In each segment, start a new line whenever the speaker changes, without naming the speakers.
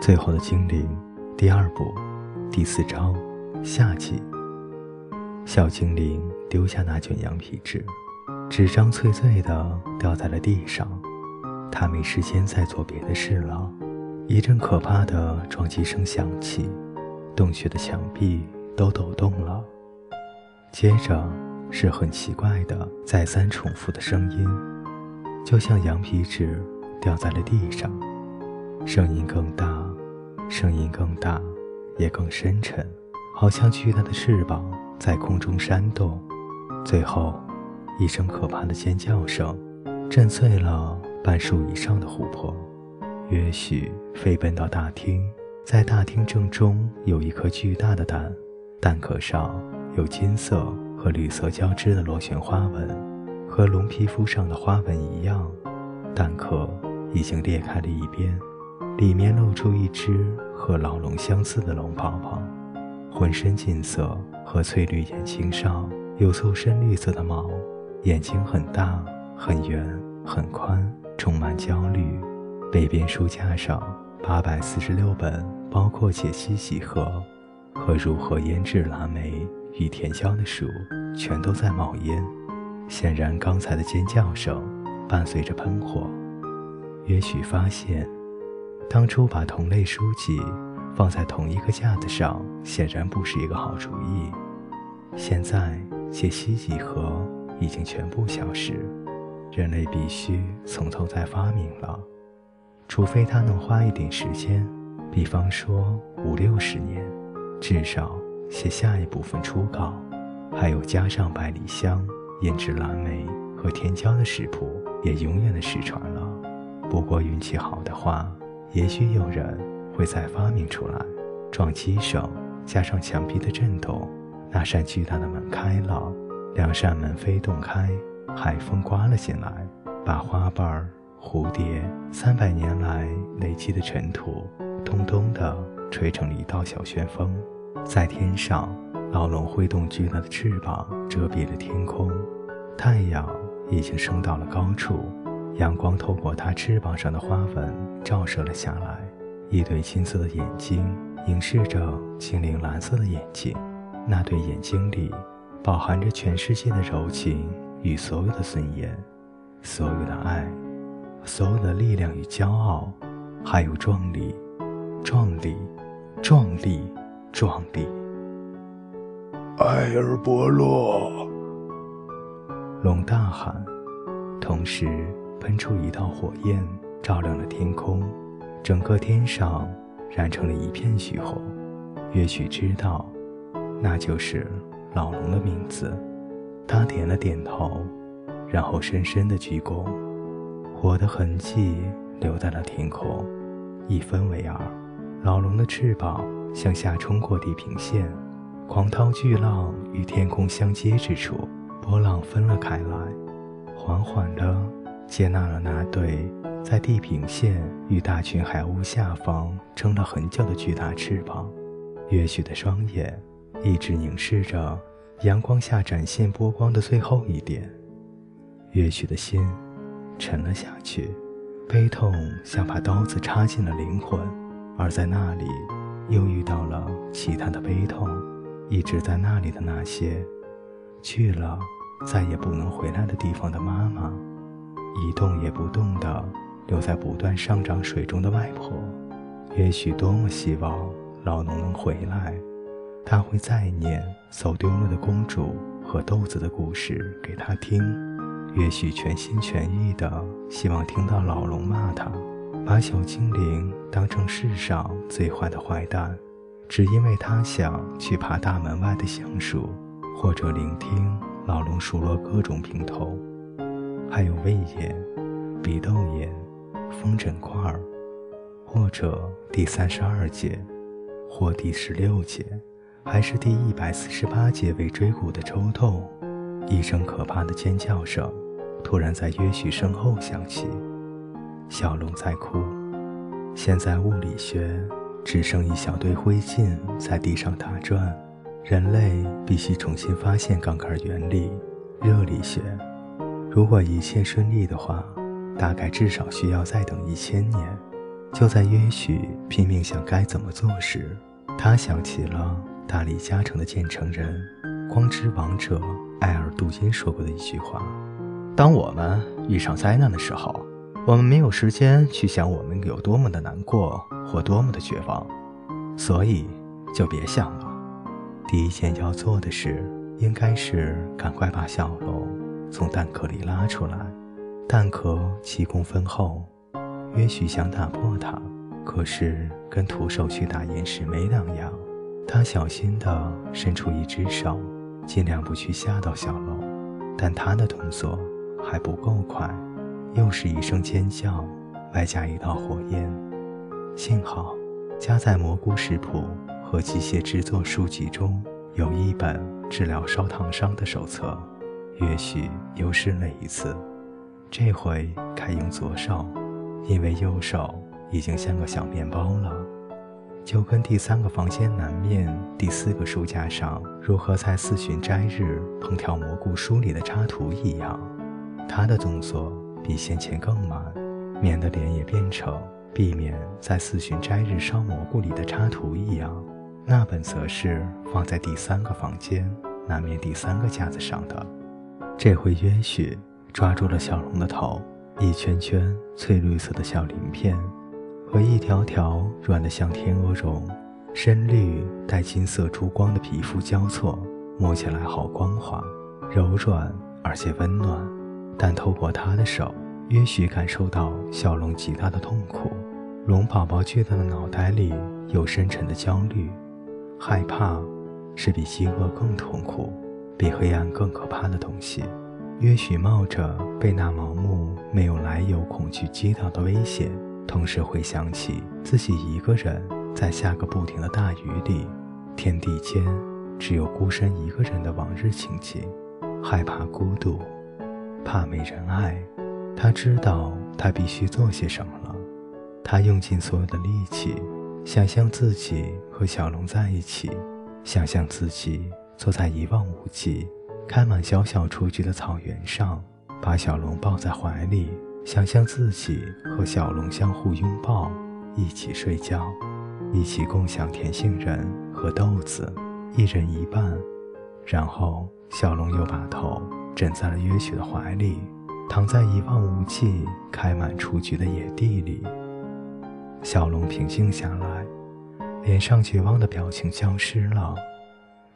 最后的精灵，第二部，第四章，下集。小精灵丢下那卷羊皮纸，纸张脆脆的掉在了地上。他没时间再做别的事了。一阵可怕的撞击声响起，洞穴的墙壁都抖动了。接着是很奇怪的再三重复的声音，就像羊皮纸掉在了地上。声音更大，声音更大，也更深沉，好像巨大的翅膀在空中扇动。最后，一声可怕的尖叫声，震碎了半数以上的琥珀。约许飞奔到大厅，在大厅正中有一颗巨大的蛋，蛋壳上有金色和绿色交织的螺旋花纹，和龙皮肤上的花纹一样。蛋壳已经裂开了一边。里面露出一只和老龙相似的龙泡泡，浑身金色和翠绿眼睛上有簇深绿色的毛，眼睛很大、很圆、很宽，充满焦虑。北边书架上八百四十六本，包括解析几何和如何腌制蓝莓与甜椒的书，全都在冒烟。显然，刚才的尖叫声伴随着喷火。也许发现。当初把同类书籍放在同一个架子上，显然不是一个好主意。现在解析几何已经全部消失，人类必须从头再发明了。除非他能花一点时间，比方说五六十年，至少写下一部分初稿，还有加上百里香、胭脂蓝莓和甜椒的食谱，也永远的失传了。不过运气好的话。也许有人会再发明出来。撞击声加上墙壁的震动，那扇巨大的门开了，两扇门飞动开，海风刮了进来，把花瓣、蝴蝶三百年来累积的尘土，通通的吹成了一道小旋风。在天上，老龙挥动巨大的翅膀，遮蔽了天空。太阳已经升到了高处。阳光透过它翅膀上的花纹照射了下来，一对金色的眼睛凝视着精灵蓝色的眼睛，那对眼睛里饱含着全世界的柔情与所有的尊严，所有的爱，所有的力量与骄傲，还有壮丽，壮丽，壮丽，壮丽。
埃尔伯洛，
龙大喊，同时。喷出一道火焰，照亮了天空，整个天上燃成了一片血红。也许知道，那就是老龙的名字。他点了点头，然后深深的鞠躬。火的痕迹留在了天空，一分为二。老龙的翅膀向下冲过地平线，狂涛巨浪与天空相接之处，波浪分了开来，缓缓的。接纳了那对在地平线与大群海鸥下方撑了很久的巨大翅膀，月许的双眼一直凝视着阳光下展现波光的最后一点。约许的心沉了下去，悲痛像把刀子插进了灵魂，而在那里又遇到了其他的悲痛，一直在那里的那些去了再也不能回来的地方的妈妈。一动也不动地留在不断上涨水中的外婆，也许多么希望老农能回来，他会再念走丢了的公主和豆子的故事给他听。也许全心全意地希望听到老龙骂他，把小精灵当成世上最坏的坏蛋，只因为他想去爬大门外的橡树，或者聆听老龙数落各种平头。还有胃炎、鼻窦炎、风疹块儿，或者第三十二节，或第十六节，还是第一百四十八节尾椎骨的抽痛。一声可怕的尖叫声突然在约许身后响起。小龙在哭。现在物理学只剩一小堆灰烬在地上打转。人类必须重新发现杠杆原理。热力学。如果一切顺利的话，大概至少需要再等一千年。就在约许拼命想该怎么做时，他想起了大理加城的建成人光之王者艾尔杜因说过的一句话：“当我们遇上灾难的时候，我们没有时间去想我们有多么的难过或多么的绝望，所以就别想了。第一件要做的事，应该是赶快把小龙从蛋壳里拉出来。蛋壳七公分厚。”约许想打破它，可是跟徒手去打岩石没两样。他小心地伸出一只手，尽量不去吓到小龙，但他的动作还不够快。又是一声尖叫，外加一道火焰。幸好，夹在蘑菇食谱和机械制作书籍中有一本治疗烧烫伤的手册。也许又试了一次，这回开用左手。因为右手已经像个小面包了，就跟第三个房间南面第四个书架上如何在四旬斋日烹调蘑菇书里的插图一样，他的动作比先前更慢，免得脸也变成避免在四旬斋日烧蘑菇里的插图一样。那本则是放在第三个房间南面第三个架子上的。这回约许抓住了小龙的头。一圈圈翠绿色的小鳞片，和一条条软得像天鹅绒、深绿带金色珠光的皮肤交错，摸起来好光滑、柔软而且温暖。但透过他的手，约许感受到小龙极大的痛苦。龙宝宝巨大的脑袋里有深沉的焦虑、害怕，是比饥饿更痛苦、比黑暗更可怕的东西。约许冒着被那盲目、没有来由恐惧击倒的危险，同时回想起自己一个人在下个不停的大雨里，天地间只有孤身一个人的往日情景，害怕孤独，怕没人爱。他知道他必须做些什么了。他用尽所有的力气，想象自己和小龙在一起，想象自己坐在一望无际。开满小小雏菊的草原上，把小龙抱在怀里，想象自己和小龙相互拥抱，一起睡觉，一起共享甜杏仁和豆子，一人一半。然后小龙又把头枕在了约许的怀里，躺在一望无际、开满雏菊的野地里。小龙平静下来，脸上绝望的表情消失了，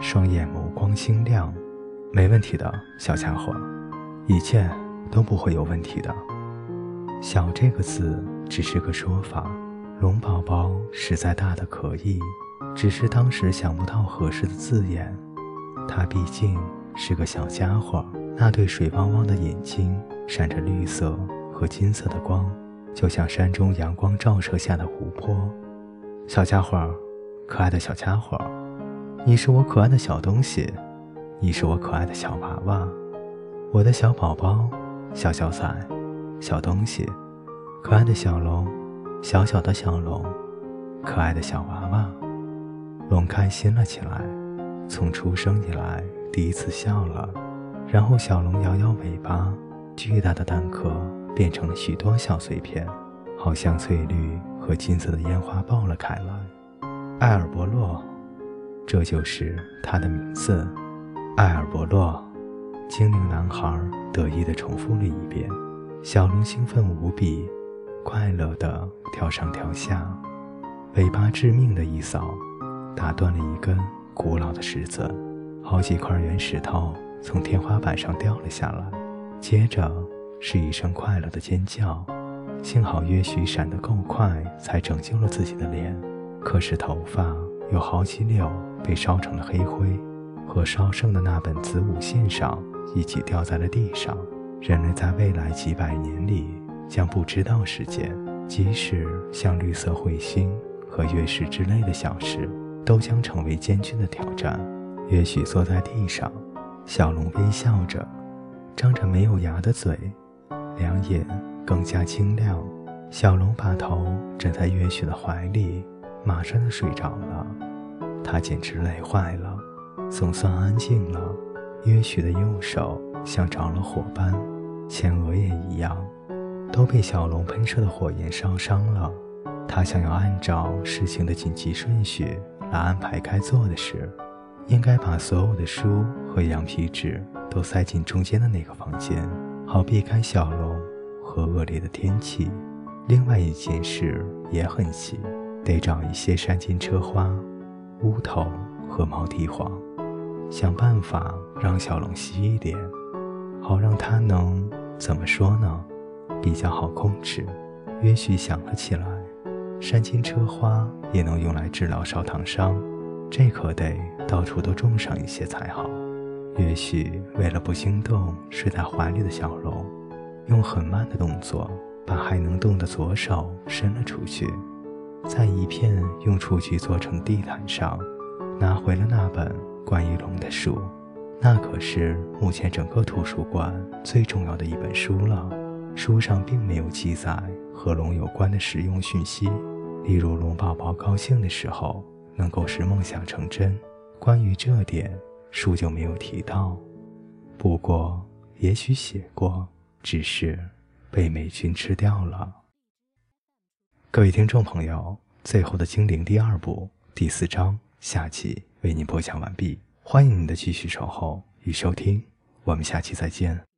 双眼眸光星亮。没问题的，小家伙，一切都不会有问题的。小这个字只是个说法，龙宝宝实在大的可以，只是当时想不到合适的字眼。他毕竟是个小家伙，那对水汪汪的眼睛闪着绿色和金色的光，就像山中阳光照射下的湖泊。小家伙，可爱的小家伙，你是我可爱的小东西。你是我可爱的小娃娃，我的小宝宝，小小崽，小东西，可爱的小龙，小小的小龙，可爱的小娃娃。龙开心了起来，从出生以来第一次笑了。然后小龙摇摇尾巴，巨大的蛋壳变成了许多小碎片，好像翠绿和金色的烟花爆了开来。艾尔伯洛，这就是他的名字。艾尔伯洛，精灵男孩得意地重复了一遍。小龙兴奋无比，快乐地跳上跳下，尾巴致命的一扫，打断了一根古老的石子，好几块圆石头从天花板上掉了下来。接着是一声快乐的尖叫，幸好约许闪得够快，才拯救了自己的脸。可是头发有好几绺被烧成了黑灰。和烧剩的那本子午线上一起掉在了地上。人类在未来几百年里将不知道时间，即使像绿色彗星和月食之类的小事，都将成为艰巨的挑战。也许坐在地上，小龙微笑着，张着没有牙的嘴，两眼更加清亮。小龙把头枕在月许的怀里，马上就睡着了。他简直累坏了。总算安静了。约许的右手像着了火般，前额也一样，都被小龙喷射的火焰烧伤了。他想要按照事情的紧急顺序来安排该做的事，应该把所有的书和羊皮纸都塞进中间的那个房间，好避开小龙和恶劣的天气。另外一件事也很急，得找一些山金车花、乌头和毛地黄，想办法让小龙吸一点，好让他能怎么说呢？比较好控制。约许想了起来。山金车花也能用来治疗烧烫伤，这可得到处都种上一些才好。也许为了不惊动睡在怀里的小龙，用很慢的动作把还能动的左手伸了出去，在一片用雏菊做成地毯上，拿回了那本关于龙的书。那可是目前整个图书馆最重要的一本书了。书上并没有记载和龙有关的实用讯息。例如，龙宝宝高兴的时候能够使梦想成真。关于这点，书就没有提到。不过，也许写过，只是被美军吃掉了。各位听众朋友，最后的精灵第二部第四章下集为您播讲完毕，欢迎您的继续守候与收听，我们下期再见。